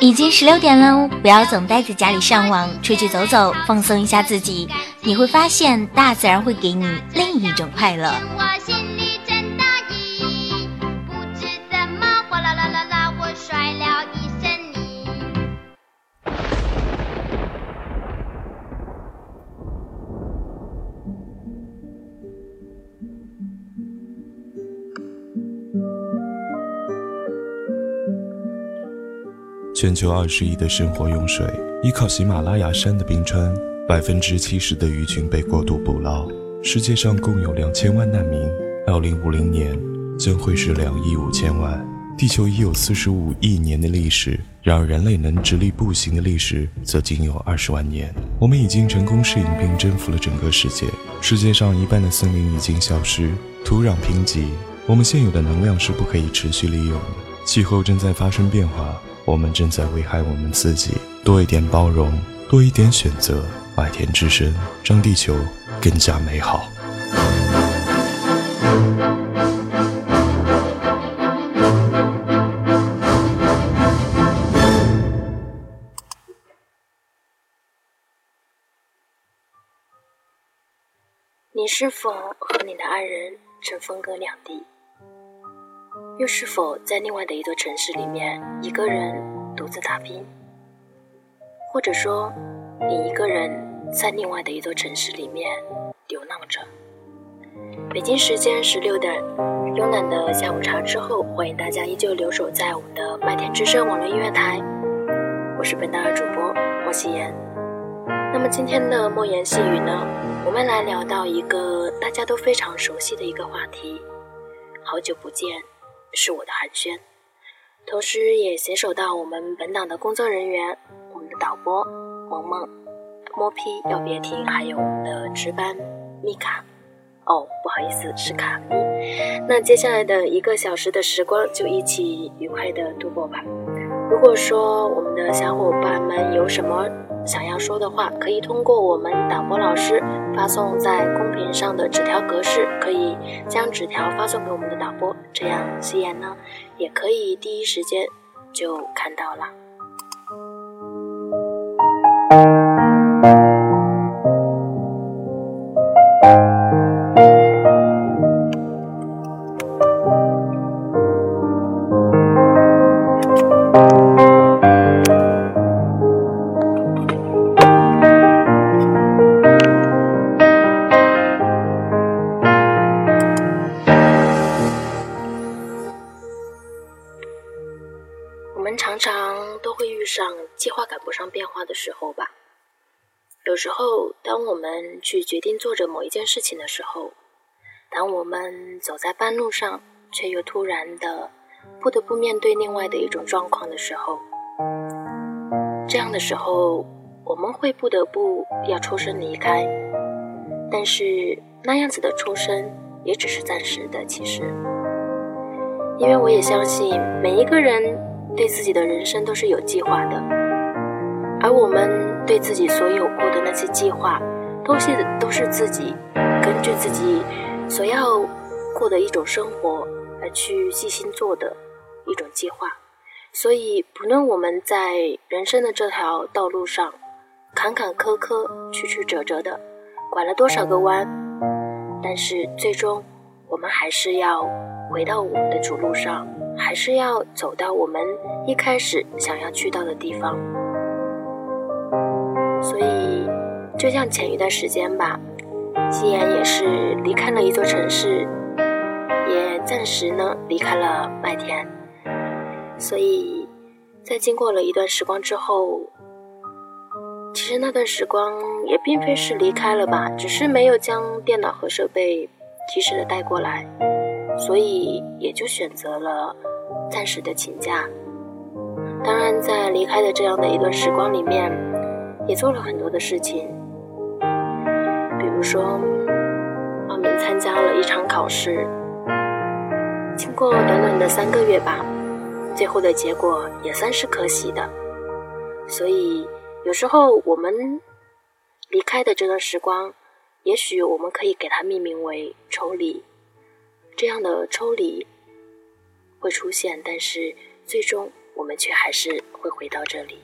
已经十六点了，不要总待在家里上网，出去走走，放松一下自己，你会发现大自然会给你另一种快乐。全球二十亿的生活用水依靠喜马拉雅山的冰川，百分之七十的鱼群被过度捕捞。世界上共有两千万难民，二零五零年将会是两亿五千万。地球已有四十五亿年的历史，然而人类能直立步行的历史则仅有二十万年。我们已经成功适应并征服了整个世界。世界上一半的森林已经消失，土壤贫瘠，我们现有的能量是不可以持续利用的。气候正在发生变化。我们正在危害我们自己。多一点包容，多一点选择，麦田之声让地球更加美好。你是否和你的爱人正分隔两地？又是否在另外的一座城市里面，一个人独自打拼？或者说，你一个人在另外的一座城市里面流浪着？北京时间十六点，慵懒的下午茶之后，欢迎大家依旧留守在我们的麦田之声网络音乐台。我是本档的主播莫夕言。那么今天的莫言细语呢，我们来聊到一个大家都非常熟悉的一个话题：好久不见。是我的寒暄，同时也携手到我们本档的工作人员，我们的导播萌萌、摸批要别停，还有我们的值班米卡。哦，不好意思，是卡咪。那接下来的一个小时的时光，就一起愉快的度过吧。如果说我们的小伙伴们有什么，想要说的话，可以通过我们导播老师发送在公屏上的纸条格式，可以将纸条发送给我们的导播，这样夕颜呢也可以第一时间就看到了。件事情的时候，当我们走在半路上，却又突然的不得不面对另外的一种状况的时候，这样的时候，我们会不得不要抽身离开。但是那样子的抽身也只是暂时的，其实，因为我也相信每一个人对自己的人生都是有计划的。而我们对自己所有过的那些计划，都是都是自己根据自己所要过的一种生活而去细心做的一种计划。所以，不论我们在人生的这条道路上坎坎坷坷、曲曲折折的，拐了多少个弯，但是最终我们还是要回到我们的主路上，还是要走到我们一开始想要去到的地方。所以，就像前一段时间吧，夕颜也是离开了一座城市，也暂时呢离开了麦田。所以在经过了一段时光之后，其实那段时光也并非是离开了吧，只是没有将电脑和设备及时的带过来，所以也就选择了暂时的请假。当然，在离开的这样的一段时光里面。也做了很多的事情，如说报名参加了一场考试，经过短短的三个月吧，最后的结果也算是可喜的。所以有时候我们离开的这段时光，也许我们可以给它命名为抽离。这样的抽离会出现，但是最终我们却还是会回到这里。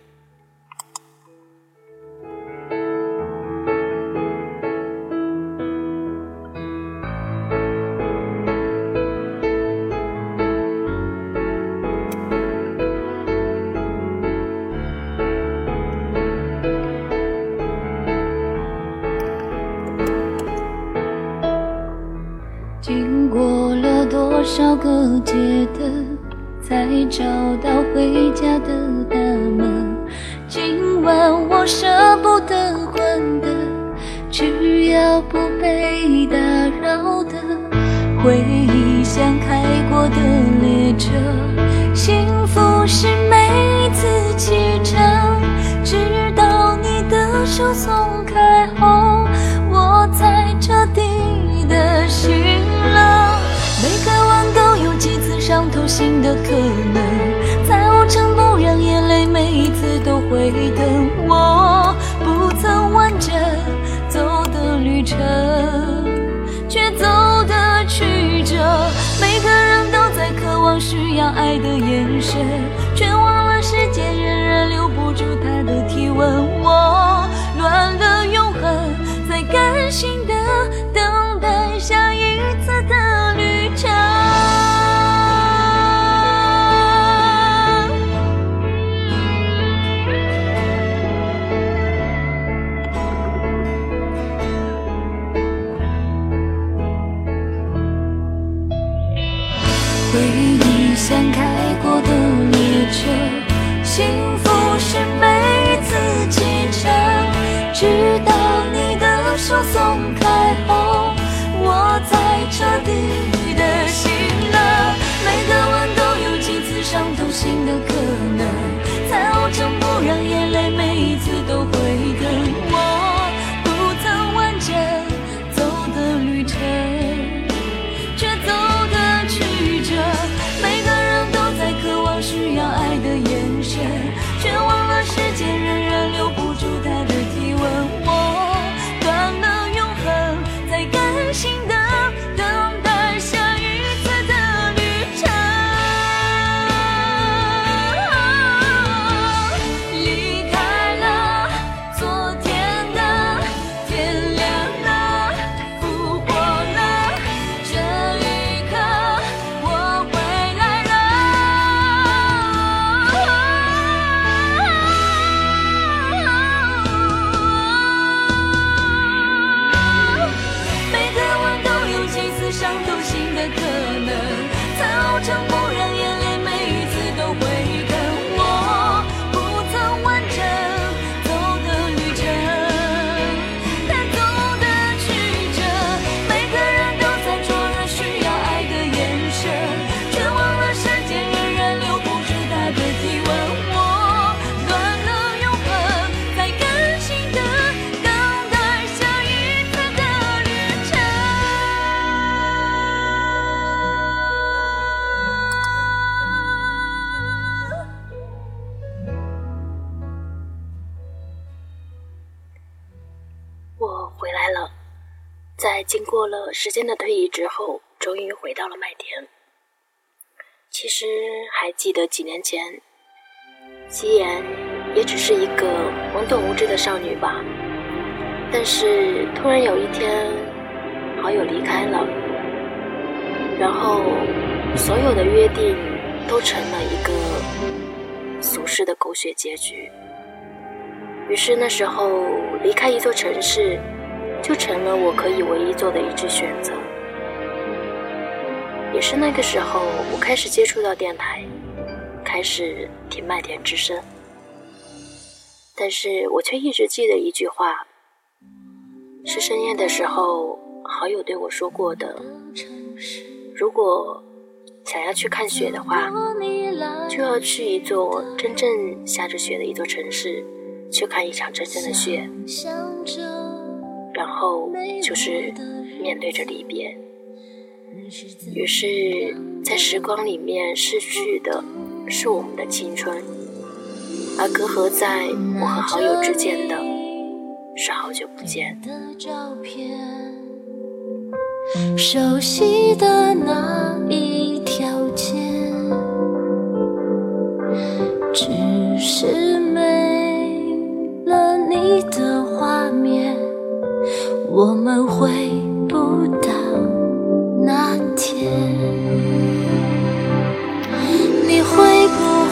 少个街灯，才找到回家的大门。今晚我舍不得关的，只要不被打扰的。回忆像开过的列车，幸福是每次启程，直到你的手松开新的可能，在无尘不让眼泪每一次都会等。我不曾完整走的旅程，却走的曲折。每个人都在渴望需要爱的眼神，却忘了时间仍然留不住他的体温。我我松开记得几年前，夕颜也只是一个懵懂无知的少女吧。但是突然有一天，好友离开了，然后所有的约定都成了一个俗世的狗血结局。于是那时候离开一座城市。就成了我可以唯一做的一致选择。也是那个时候，我开始接触到电台，开始听麦田之声。但是我却一直记得一句话，是深夜的时候好友对我说过的：如果想要去看雪的话，就要去一座真正下着雪的一座城市，去看一场真正的雪。然后就是面对着离别，于是，在时光里面逝去的是我们的青春而隔阂在我和好友之间的是好久不见。的照片熟悉的那一条街只是没了你的画面我们回不到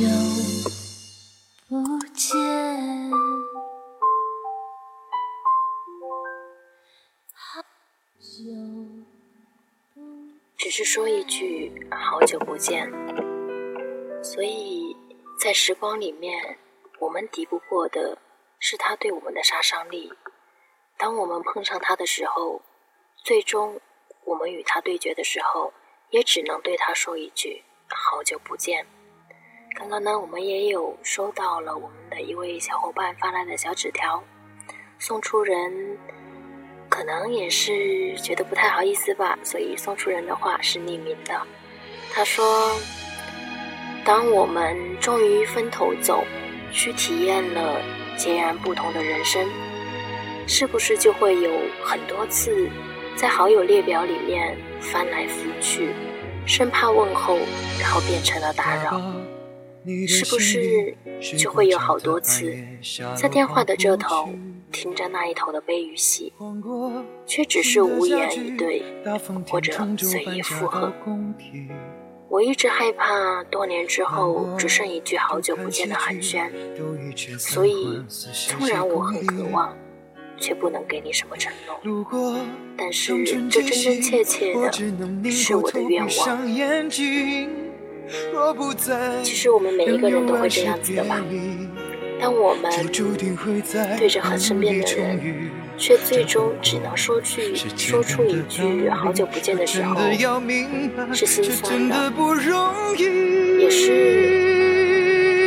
久不见，只是说一句“好久不见”，所以在时光里面，我们敌不过的是他对我们的杀伤力。当我们碰上他的时候，最终我们与他对决的时候，也只能对他说一句“好久不见”。刚刚呢，我们也有收到了我们的一位小伙伴发来的小纸条，送出人可能也是觉得不太好意思吧，所以送出人的话是匿名的。他说：“当我们终于分头走，去体验了截然不同的人生，是不是就会有很多次在好友列表里面翻来覆去，生怕问候，然后变成了打扰？”是不是就会有好多次，在电话的这头听着那一头的悲与喜，却只是无言以对，或者随意附和？我一直害怕多年之后只剩一句好久不见的寒暄，所以纵然我很渴望，却不能给你什么承诺。但是这真真切切的是我的愿望。其实我们每一个人都会这样子的吧。当我们对着很身边的人，却最终只能说句说出一句“好久不见”的时候，是心酸的，也是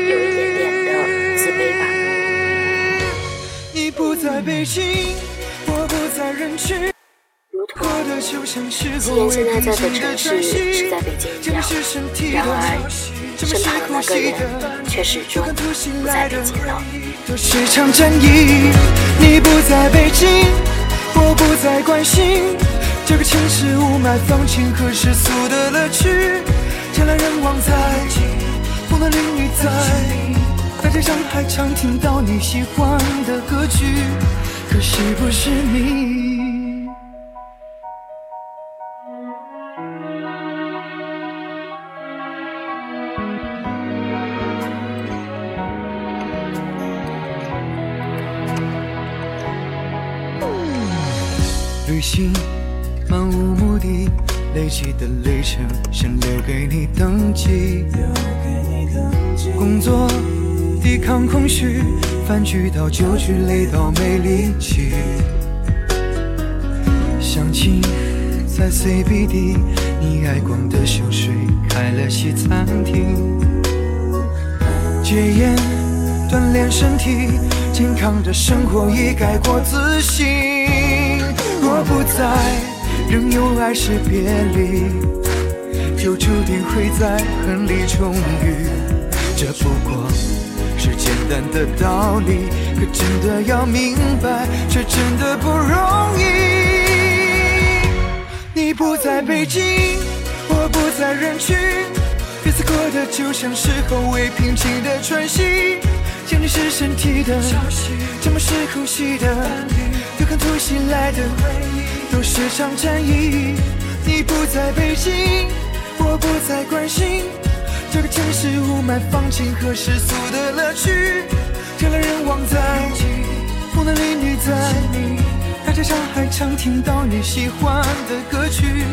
有一点点的自卑吧。你不在北京，我不在人群。如同既然现在在的城市是在北京一样，然而身旁的那个人却始终不在北京了。是场战役，你不在北京，我不再关心，这个城市雾霾、放晴和世俗的乐趣，人来人往在，风的淋雨在，大街上还常听到你喜欢的歌曲，可是不是你？行漫无目的，累积的里程想留给你登记。工作抵抗空虚，饭局到酒局累到没力气。相亲在 CBD，你爱逛的秀水开了西餐厅。戒烟锻炼身体，健康的生活已改过自新。我不在，仍有爱是别离，就注定会在恨里重遇。这不过是简单的道理，可真的要明白，却真的不容易。你不在北京，我不在人群，日子过得就像是后未平静的喘息。想你是身体的，沉默是呼吸的，对抗突袭来的，都是场战役。你不在北京，我不再关心这个城市雾霾、放晴和世俗的乐趣，人来人往在，风的淋雨在，大街上还常听到你喜欢的歌曲，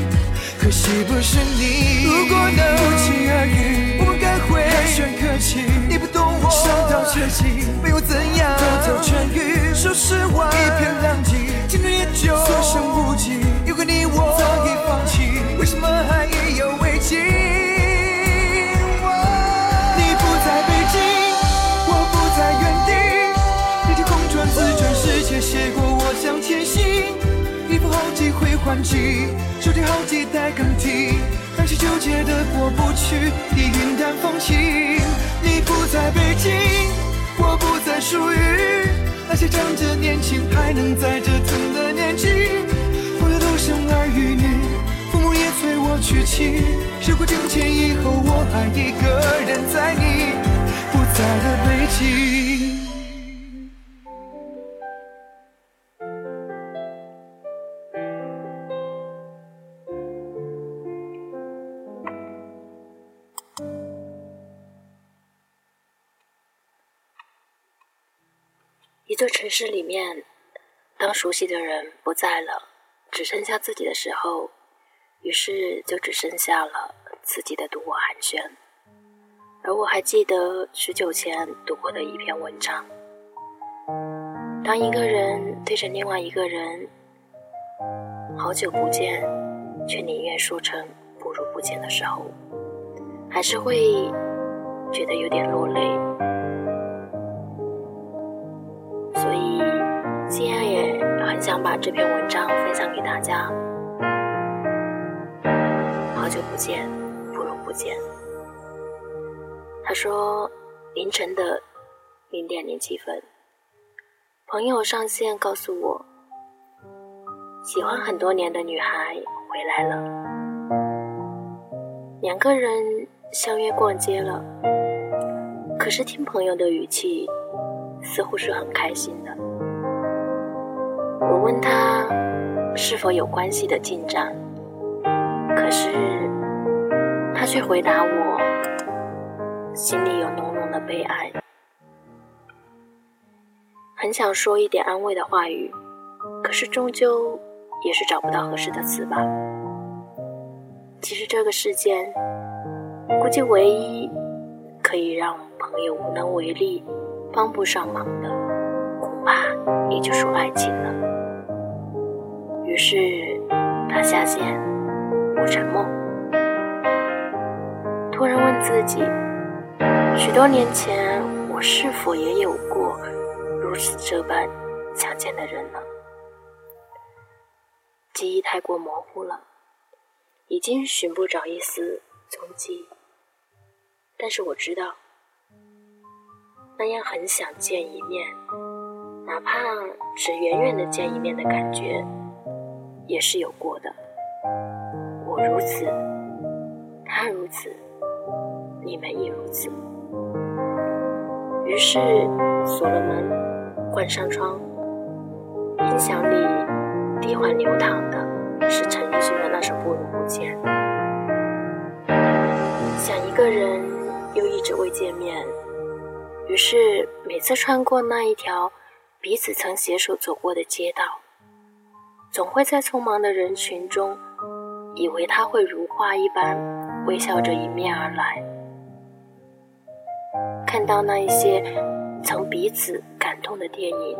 可惜不是你。如果能不期而遇，我们该会寒暄客气，你不懂我，伤到绝境，没有怎样，都都痊愈。说实话，一片狼藉，青春也就所剩无几。有个你我早已放弃，为什么还意犹未尽？你不在北京，我不在原地，历经空转自转，世界写过我向前行。衣服好几回换季，手机好几代更替，那些纠结的过不去，已云淡风轻。你不在北京，我不再属于那些仗着年轻还能再折腾的年纪。朋友都生儿育女，父母也催我娶妻。时过境迁以后，我还一个人在你不在的北京。座城市里面，当熟悉的人不在了，只剩下自己的时候，于是就只剩下了自己的独我寒暄。而我还记得许久前读过的一篇文章：当一个人对着另外一个人好久不见，却宁愿说成不如不见的时候，还是会觉得有点落泪。所以今天也很想把这篇文章分享给大家。好久不见，不如不见。他说，凌晨的零点零七分，朋友上线告诉我，喜欢很多年的女孩回来了，两个人相约逛街了。可是听朋友的语气。似乎是很开心的。我问他是否有关系的进展，可是他却回答我，心里有浓浓的悲哀。很想说一点安慰的话语，可是终究也是找不到合适的词吧。其实这个世间，估计唯一可以让朋友无能为力。帮不上忙的，恐怕也就属爱情了。于是他下线，我沉默。突然问自己：许多年前，我是否也有过如此这般想见的人呢？记忆太过模糊了，已经寻不着一丝踪迹。但是我知道。那样很想见一面，哪怕只远远的见一面的感觉，也是有过的。我如此，他如此，你们也如此。于是锁了门，关上窗，音响里低缓流淌的是陈奕迅的那首《不如不见》。想一个人，又一直未见面，于是每次穿过那一条彼此曾携手走过的街道，总会在匆忙的人群中，以为他会如花一般微笑着迎面而来。看到那一些曾彼此感动的电影，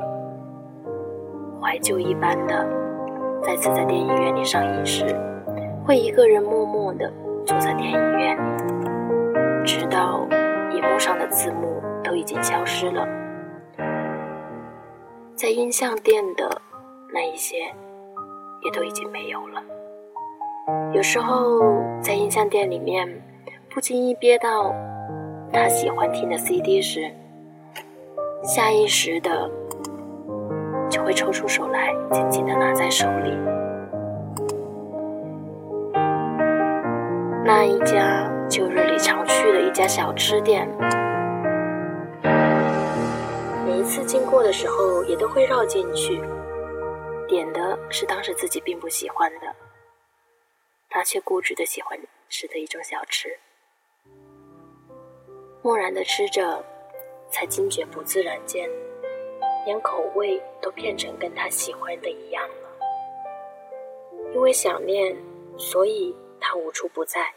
怀旧一般的再次在电影院里上映时，会一个人默默地坐在电影院里，直到荧幕上的字幕都已经消失了，在音像店的那一些也都已经没有了。有时候在音像店里面，不经意憋到他喜欢听的 CD 时，下意识的就会抽出手来，紧紧的拿在手里。那一家旧日里常去的一家小吃店，每次经过的时候，也都会绕进去，点的是当时自己并不喜欢的，他却固执的喜欢吃的一种小吃。默然的吃着，才惊觉不自然间，连口味都变成跟他喜欢的一样了。因为想念，所以他无处不在，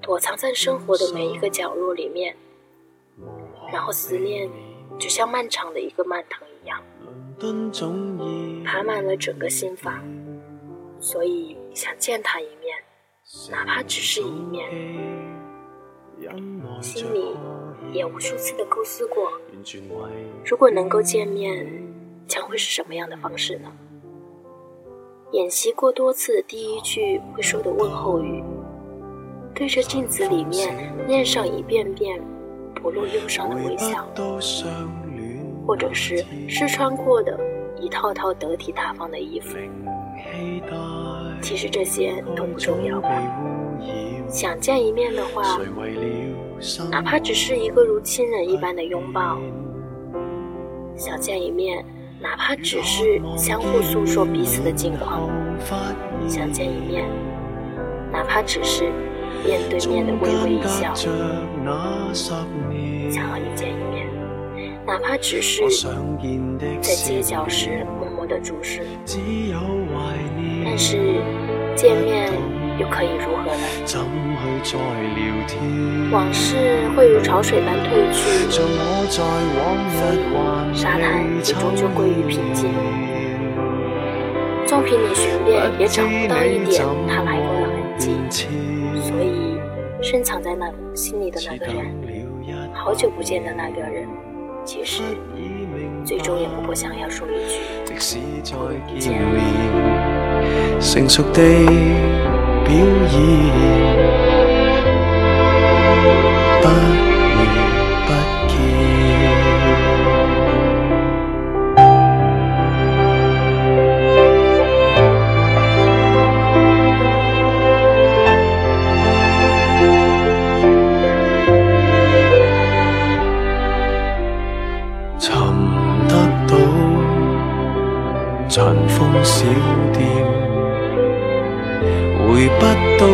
躲藏在生活的每一个角落里面。然后思念就像漫长的一个蔓藤一样，爬满了整个心房，所以想见他一面，哪怕只是一面。心里也无数次的构思过，如果能够见面，将会是什么样的方式呢？演习过多次第一句会说的问候语，对着镜子里面念上一遍遍不露忧伤的微笑，或者是试穿过的一套套得体大方的衣服。其实这些都不重要吧。想见一面的话，哪怕只是一个如亲人一般的拥抱；想见一面。哪怕只是相互诉说彼此的近况，想见一面；哪怕只是面对面的微微一笑，想和你见一面；哪怕只是在街角时默默的注视。但是见面又可以如何呢？往事会如潮水般退去，所以沙滩也终究归于平静。纵凭你寻遍，也找不到一点他来过的痕迹。所以，深藏在那心里的那个人，好久不见的那个人，其实最终也不过想要说一句：再见。成熟地表演。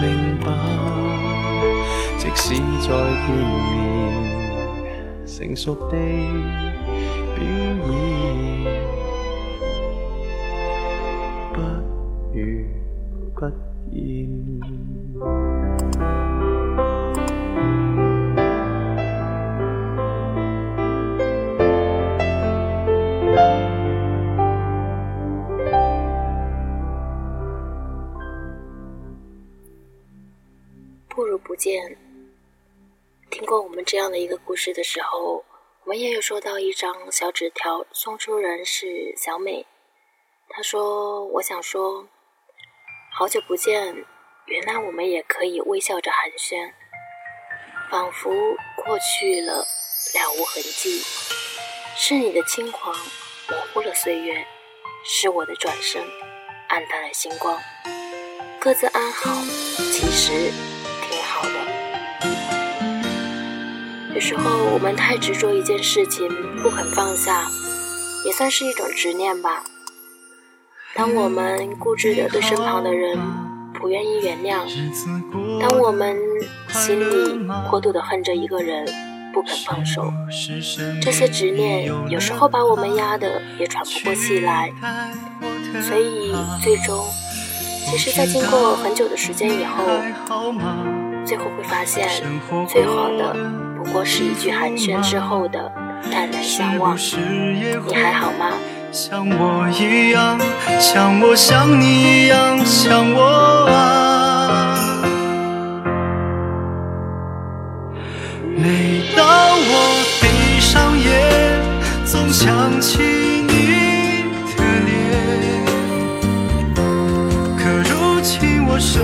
明白，即使再见面，成熟地表演，收到一张小纸条，送出人是小美。她说：“我想说，好久不见，原来我们也可以微笑着寒暄，仿佛过去了了无痕迹。是你的轻狂模糊了岁月，是我的转身暗淡了星光。各自安好，其实。”有时候我们太执着一件事情，不肯放下，也算是一种执念吧。当我们固执的对身旁的人不愿意原谅，当我们心里过度的恨着一个人，不肯放手，这些执念有时候把我们压得也喘不过气来。所以最终，其实，在经过很久的时间以后，最后会发现，最好的。不过是一句寒暄之后的淡然相望，你还好吗？像我一样，像我像你一样，像我啊。每当我闭上眼，总想起你的脸，可如今我身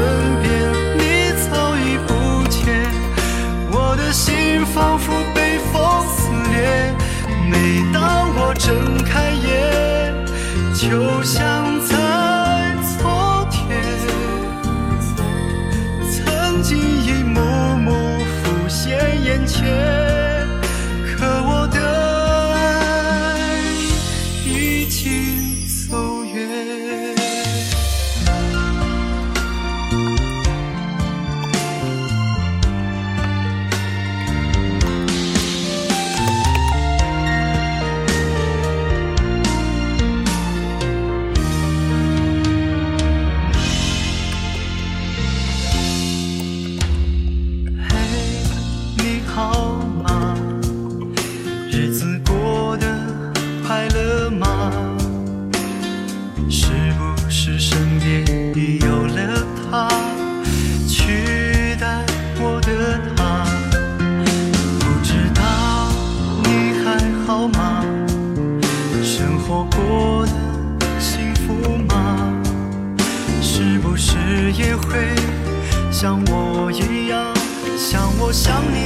下 show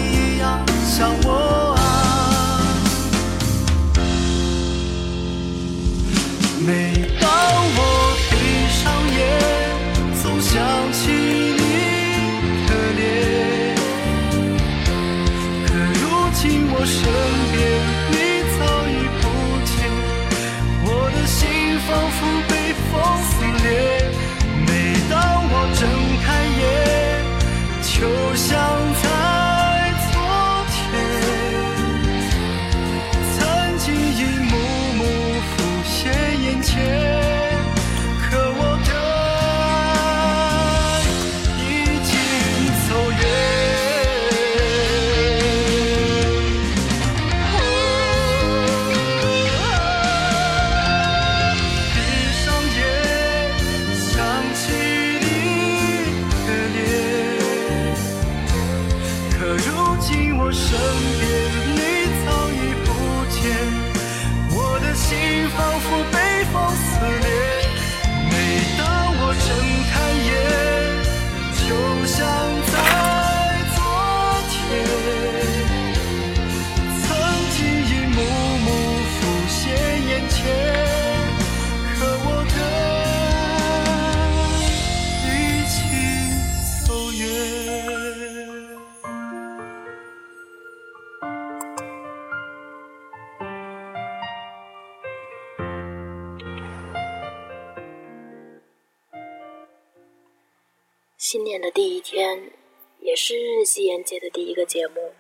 年的第一天，也是夕颜节的第一个节目，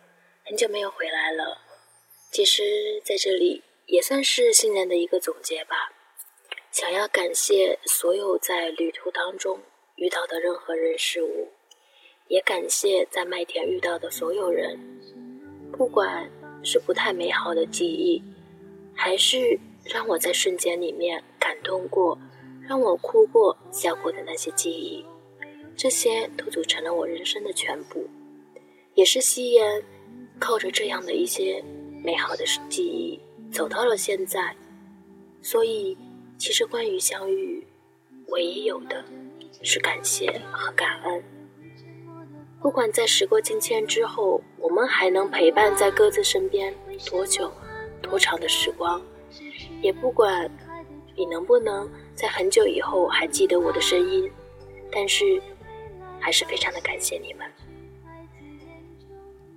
很久没有回来了。其实，在这里也算是新年的一个总结吧。想要感谢所有在旅途当中遇到的任何人事物，也感谢在麦田遇到的所有人，不管是不太美好的记忆，还是让我在瞬间里面感动过、让我哭过、笑过的那些记忆，这些都组成了我人生的全部，也是夕颜靠着这样的一些。美好的记忆走到了现在，所以其实关于相遇，唯一有的是感谢和感恩。不管在时过境迁之后，我们还能陪伴在各自身边多久、多长的时光，也不管你能不能在很久以后还记得我的声音，但是还是非常的感谢你们。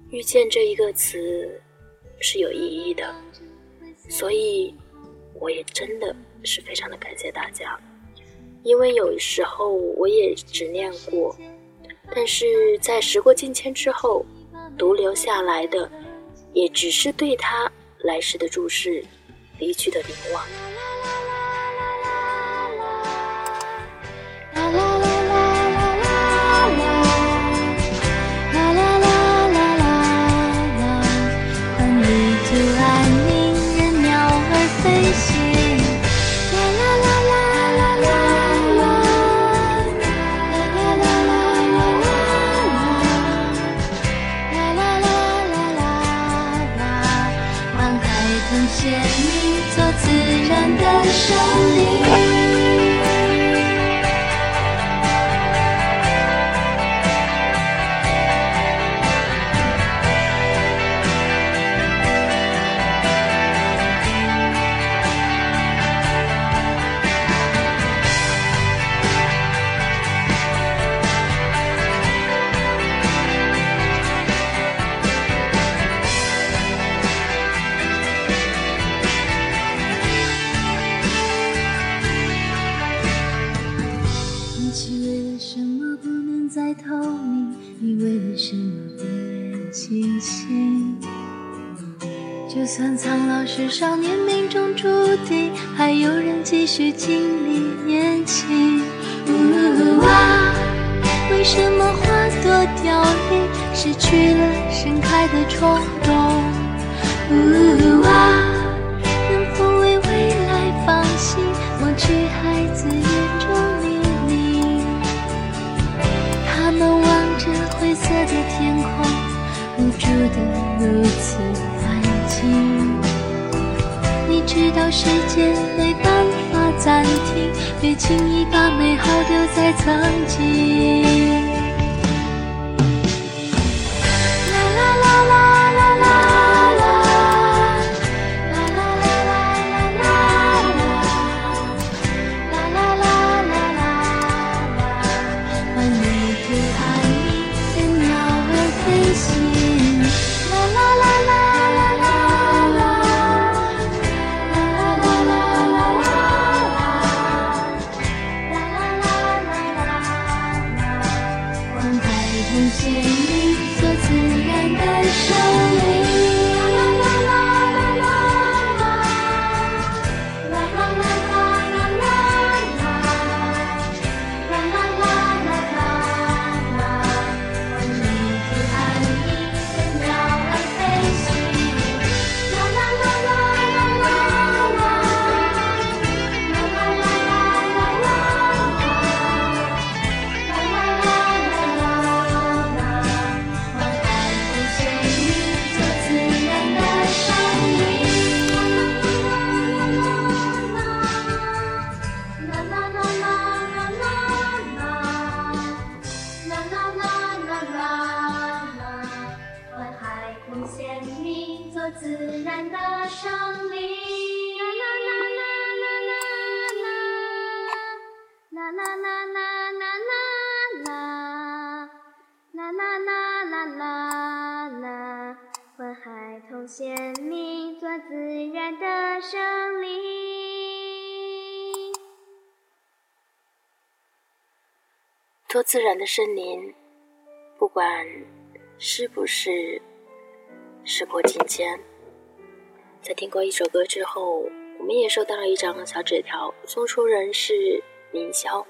遇见这一个词。是有意义的，所以我也真的是非常的感谢大家，因为有时候我也执念过，但是在时过境迁之后，独留下来的也只是对他来时的注视，离去的凝望。自然的森林，不管是不是时过境迁。在听过一首歌之后，我们也收到了一张小纸条，送出人是凌霄。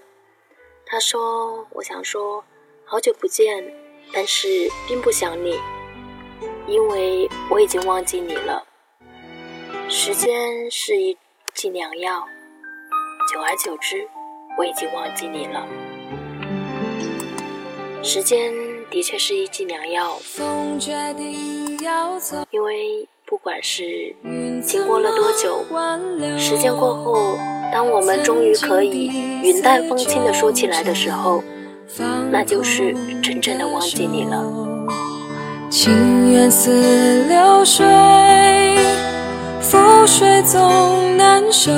他说：“我想说，好久不见，但是并不想你，因为我已经忘记你了。时间是一剂良药，久而久之，我已经忘记你了。时间的确是一剂良药，因为。”不管是经过了多久，时间过后，当我们终于可以云淡风轻的说起来的时候，那就是真正的忘记你了。情缘似流水，覆水总难收。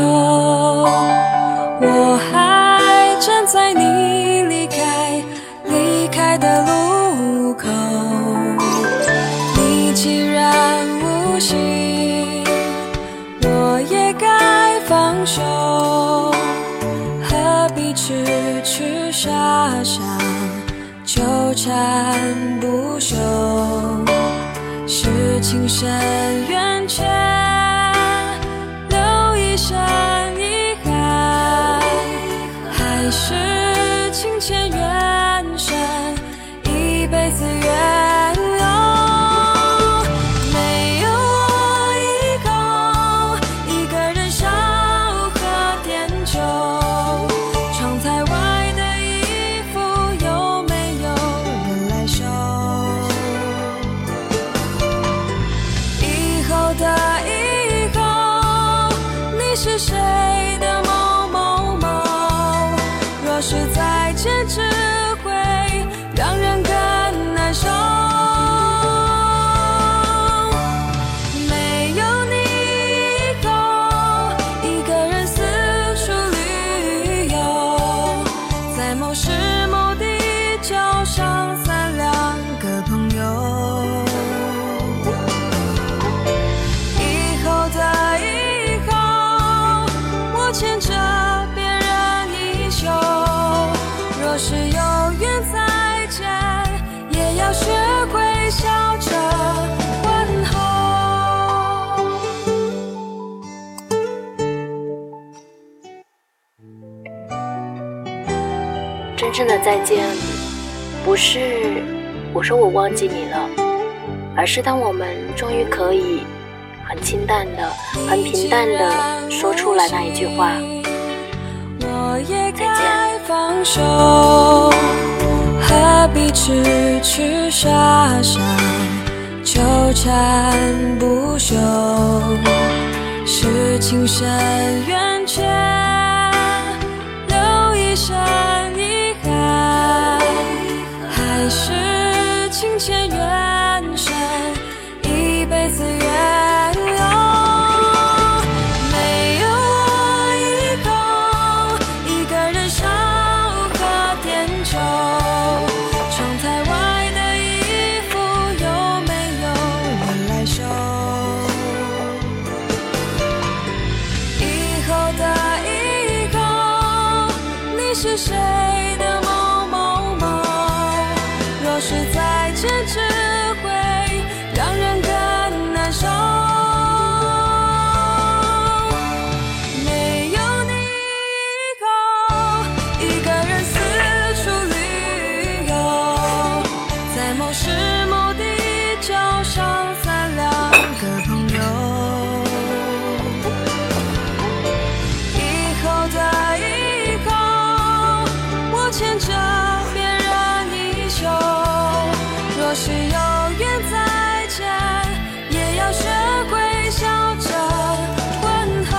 我还站在你的路口，你既然无。心，我也该放手，何必痴痴傻傻纠缠不休？是情深缘浅，留一生不是我说我忘记你了，而是当我们终于可以很清淡的、很平淡的说出来那一句话：再见。何必痴痴傻傻纠缠不休？是情深缘浅，留一生。是某地角上三两个朋友。以后的以后，我牵着别人衣袖，若是有缘再见，也要学会笑着问候。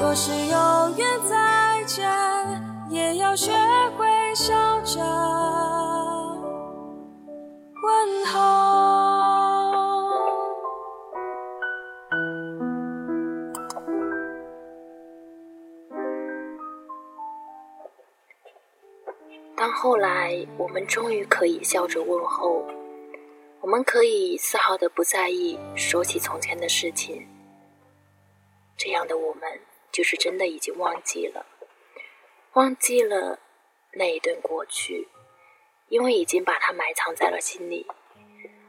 若是有缘再见，也要学。会。后来我们终于可以笑着问候，我们可以丝毫的不在意说起从前的事情，这样的我们就是真的已经忘记了，忘记了那一段过去，因为已经把它埋藏在了心里，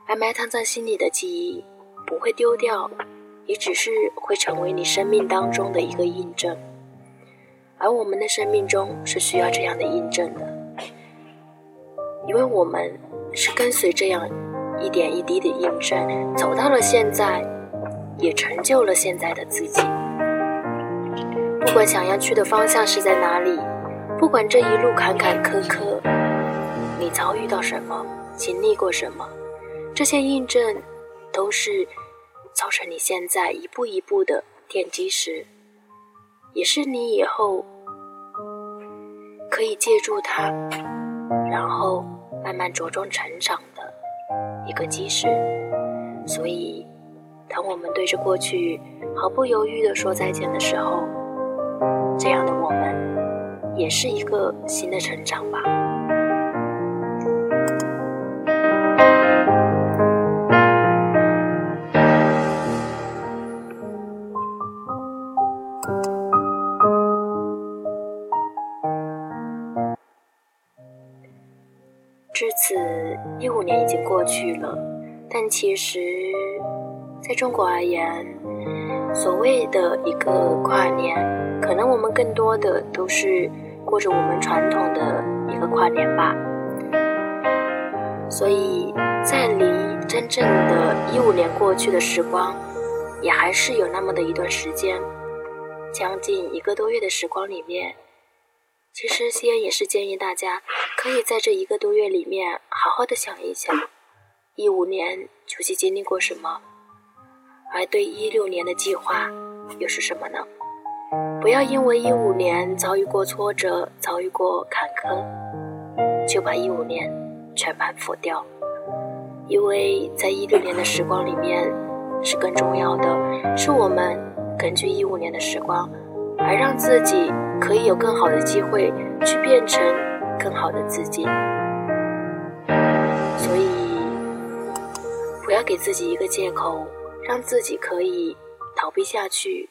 而埋藏在心里的记忆不会丢掉，也只是会成为你生命当中的一个印证。而我们的生命中是需要这样的印证的，因为我们是跟随这样一点一滴的印证，走到了现在，也成就了现在的自己。不管想要去的方向是在哪里，不管这一路坎坎坷坷，你遭遇到什么，经历过什么，这些印证都是造成你现在一步一步的奠基石。也是你以后可以借助它，然后慢慢茁壮成长的一个基石。所以，当我们对着过去毫不犹豫地说再见的时候，这样的我们也是一个新的成长吧。去了，但其实，在中国而言，所谓的一个跨年，可能我们更多的都是过着我们传统的一个跨年吧。所以在离真正的一五年过去的时光，也还是有那么的一段时间，将近一个多月的时光里面。其实，西安也是建议大家可以在这一个多月里面好好的想一想，一五年究竟经历过什么，而对一六年的计划又是什么呢？不要因为一五年遭遇过挫折、遭遇过坎坷，就把一五年全盘否掉，因为在一六年的时光里面是更重要的，是我们根据一五年的时光。而让自己可以有更好的机会去变成更好的自己，所以要给自己一个借口，让自己可以逃避下去。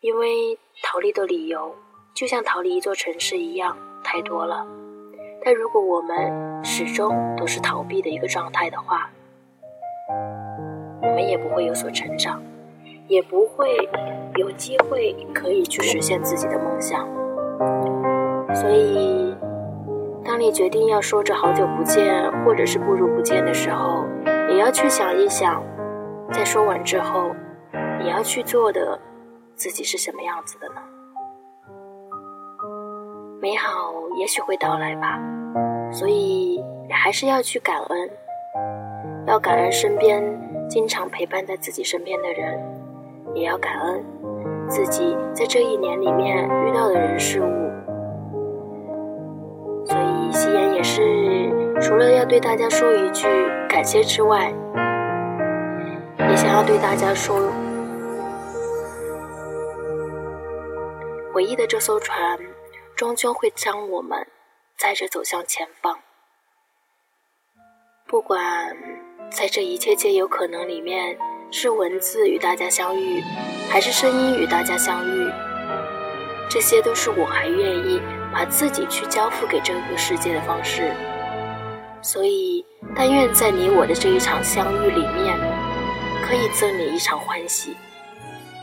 因为逃离的理由就像逃离一座城市一样太多了，但如果我们始终都是逃避的一个状态的话，我们也不会有所成长。也不会有机会可以去实现自己的梦想，所以，当你决定要说着好久不见，或者是不如不见的时候，也要去想一想，在说完之后，你要去做的自己是什么样子的呢？美好也许会到来吧，所以你还是要去感恩，要感恩身边经常陪伴在自己身边的人。也要感恩自己在这一年里面遇到的人事物，所以夕颜也是除了要对大家说一句感谢之外，也想要对大家说，唯一的这艘船终究会将我们载着走向前方，不管在这一切皆有可能里面。是文字与大家相遇，还是声音与大家相遇？这些都是我还愿意把自己去交付给这个世界的方式。所以，但愿在你我的这一场相遇里面，可以赠你一场欢喜；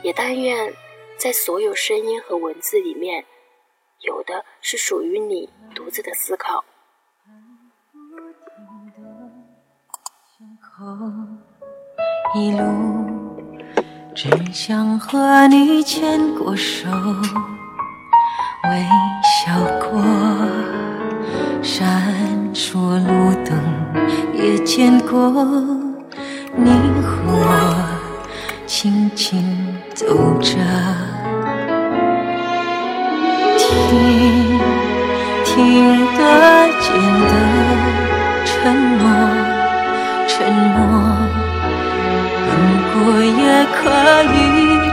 也但愿在所有声音和文字里面，有的是属于你独自的思考。一路只想和你牵过手，微笑过，闪说路灯也见过，你和我轻轻走着，听听得见的沉默，沉默。我也可以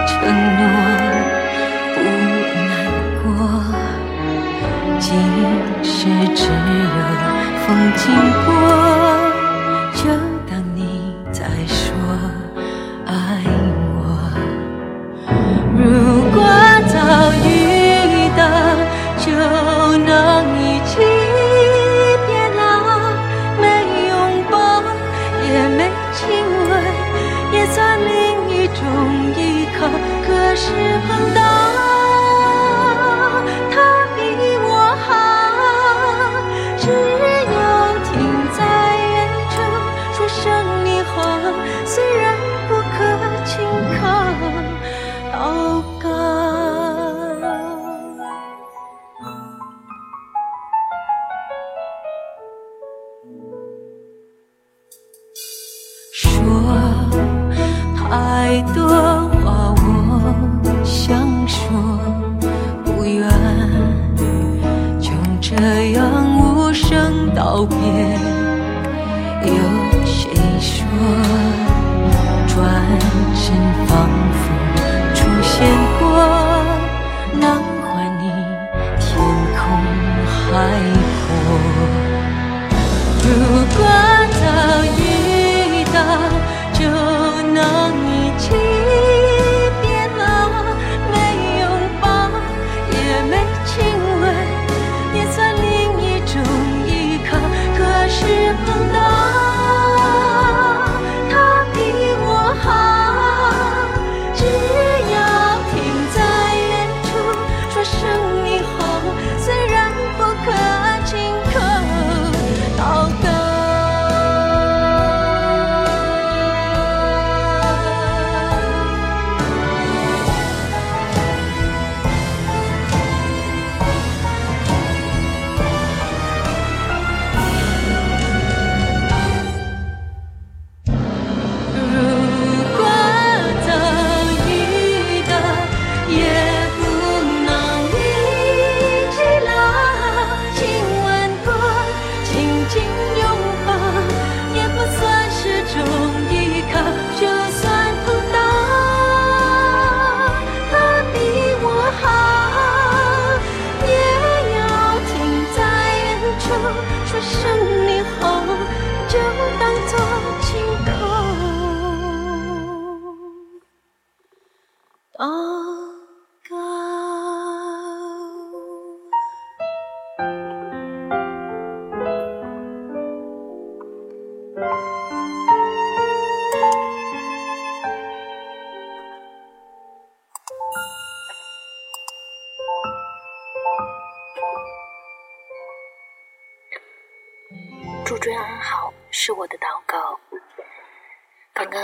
承诺不难过，即使只有风经过，就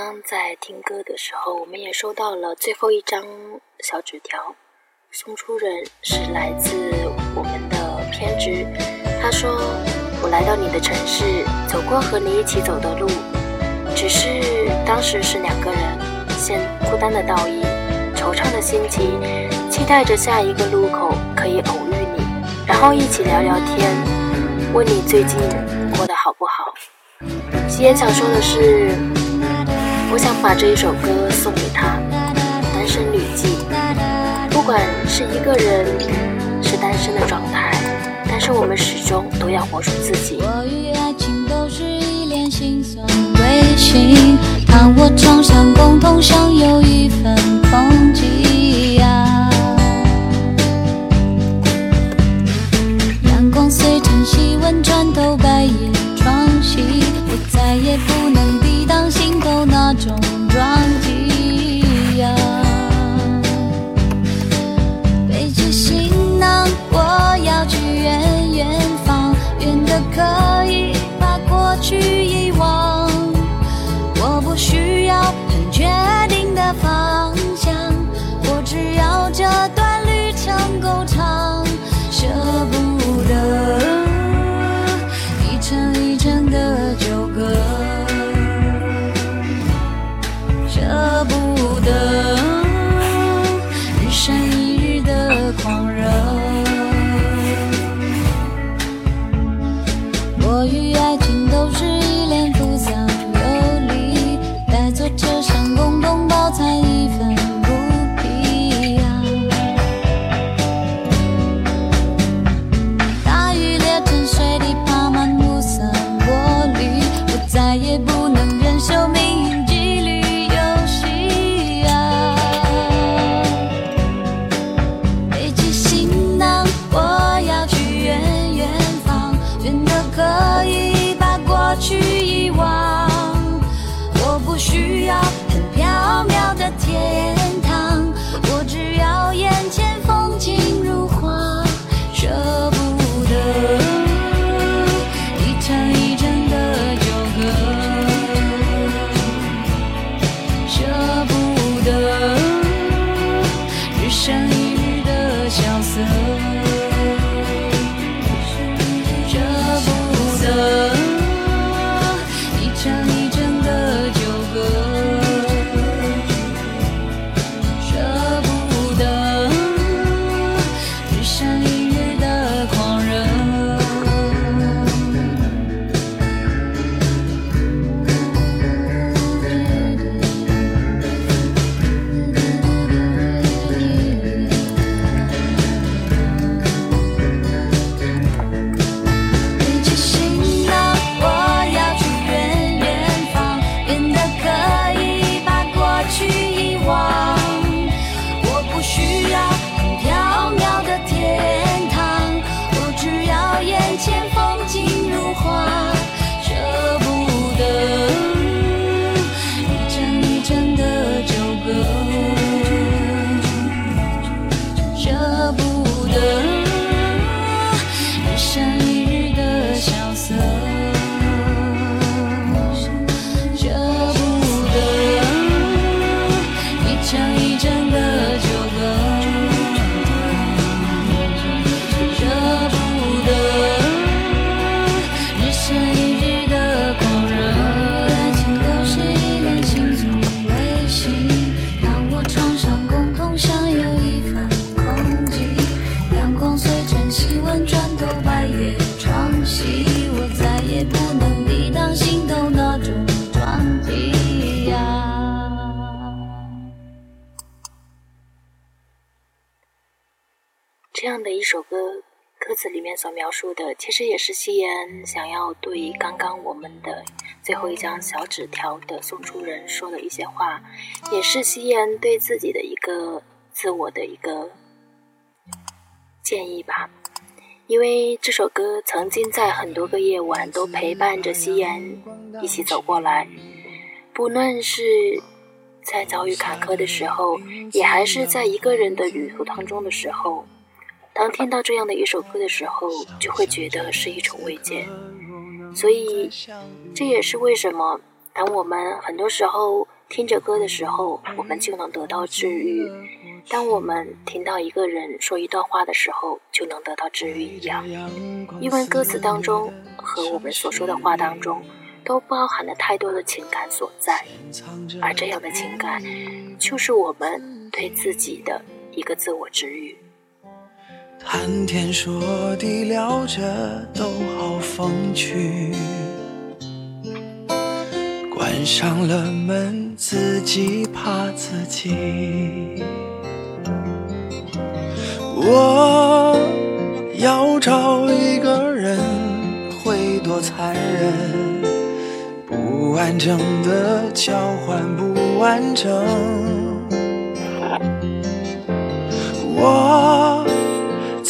刚在听歌的时候，我们也收到了最后一张小纸条，送出人是来自我们的偏执。他说：“我来到你的城市，走过和你一起走的路，只是当时是两个人，现孤单的倒影，惆怅的心情，期待着下一个路口可以偶遇你，然后一起聊聊天，问你最近过得好不好。”吉言想说的是，我想把这一首歌送给他，《单身旅记》。不管是一个人，是单身的状态，但是我们始终都要活出自己。我与爱情都是一脸心酸微信，看我常想共同享有一份风景。阳光随晨曦温穿透白夜这样的一首歌，歌词里面所描述的，其实也是夕颜想要对刚刚我们的最后一张小纸条的送出人说的一些话，也是夕颜对自己的一个自我的一个建议吧。因为这首歌曾经在很多个夜晚都陪伴着夕颜一起走过来，不论是。在遭遇坎坷的时候，也还是在一个人的旅途当中的时候，当听到这样的一首歌的时候，就会觉得是一种慰藉。所以，这也是为什么当我们很多时候听着歌的时候，我们就能得到治愈；当我们听到一个人说一段话的时候，就能得到治愈一样。因为歌词当中和我们所说的话当中。都包含了太多的情感所在，而这样的情感，就是我们对自己的一个自我治愈。谈天说地聊着都好风趣，关上了门自己怕自己。我要找一个人，会多残忍？不完整的交换，不完整。我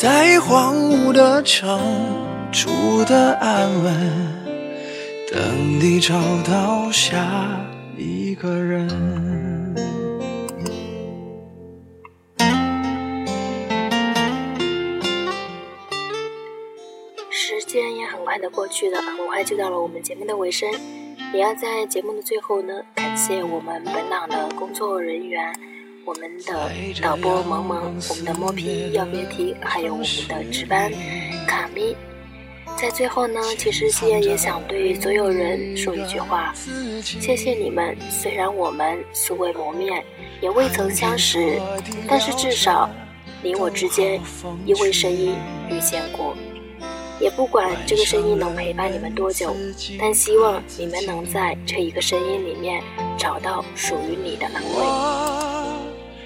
在荒芜的城住的安稳，等你找到下一个人。时间也很快的过去了，很快就到了我们节目的尾声。也要在节目的最后呢，感谢我们本档的工作人员，我们的导播萌萌，我们的摸皮要别提，还有我们的值班卡咪。在最后呢，其实西妍也想对所有人说一句话：谢谢你们。虽然我们素未谋面，也未曾相识，但是至少你我之间因为声音遇见过。也不管这个声音能陪伴你们多久，但希望你们能在这一个声音里面找到属于你的安慰。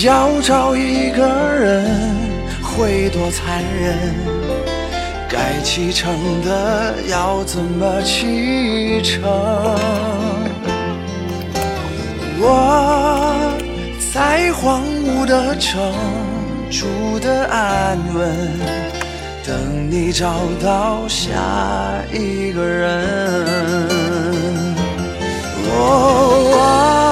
要找一个人会多残忍？该启程的要怎么启程？我在荒芜的城住的安稳。等你找到下一个人，我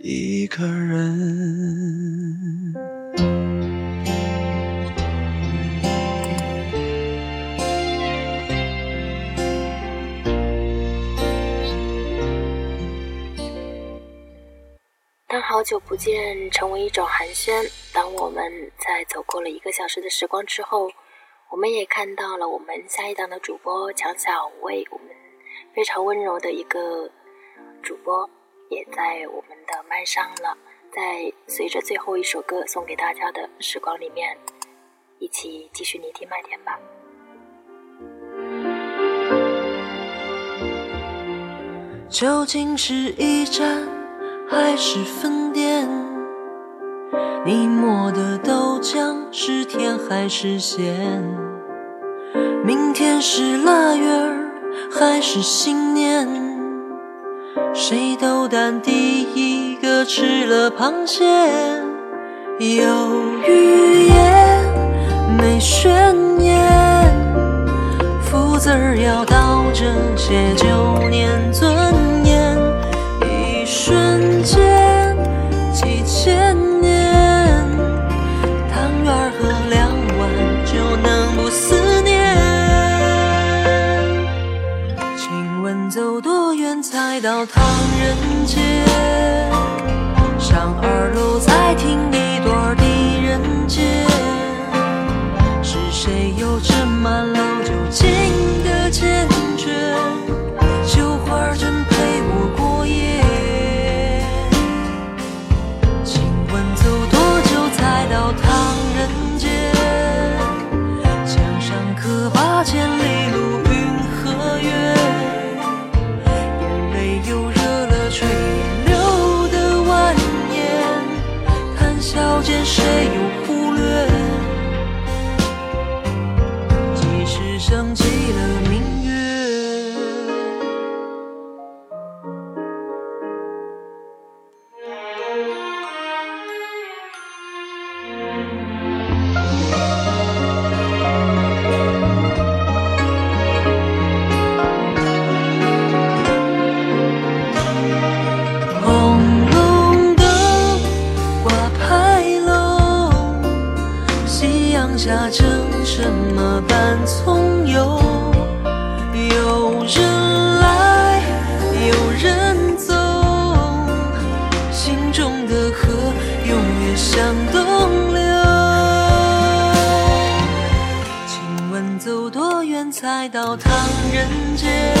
一个人。当好久不见成为一种寒暄。当我们在走过了一个小时的时光之后，我们也看到了我们下一档的主播强小薇，我们非常温柔的一个主播，也在我们的麦上了。在随着最后一首歌送给大家的时光里面，一起继续聆听麦田吧。究竟是驿站还是分店？你磨的豆浆是甜还是咸？明天是腊月儿还是新年？谁斗胆第一个吃了螃蟹？有语言没宣言，福字儿要倒着写，就念尊是谁又斟满老酒敬的坚决？人